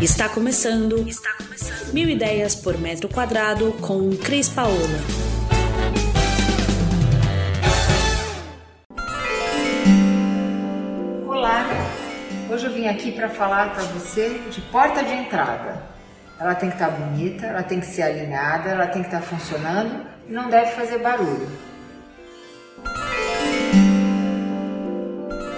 Está começando. Está começando. Mil ideias por metro quadrado com Cris Paola. Olá. Hoje eu vim aqui para falar para você de porta de entrada. Ela tem que estar tá bonita, ela tem que ser alinhada, ela tem que estar tá funcionando e não deve fazer barulho.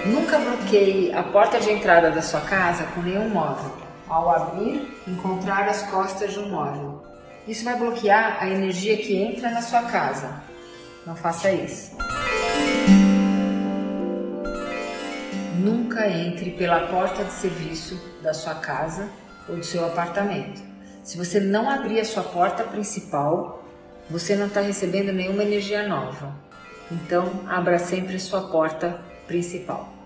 Nunca bloqueie a porta de entrada da sua casa com nenhum móvel. Ao abrir, encontrar as costas de um móvel. Isso vai bloquear a energia que entra na sua casa. Não faça isso. Nunca entre pela porta de serviço da sua casa ou do seu apartamento. Se você não abrir a sua porta principal, você não está recebendo nenhuma energia nova. Então, abra sempre a sua porta principal.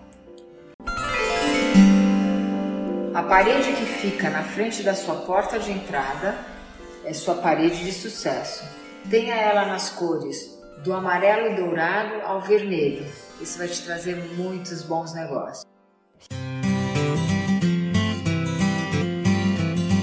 Parede que fica na frente da sua porta de entrada é sua parede de sucesso. Tenha ela nas cores do amarelo e dourado ao vermelho. Isso vai te trazer muitos bons negócios.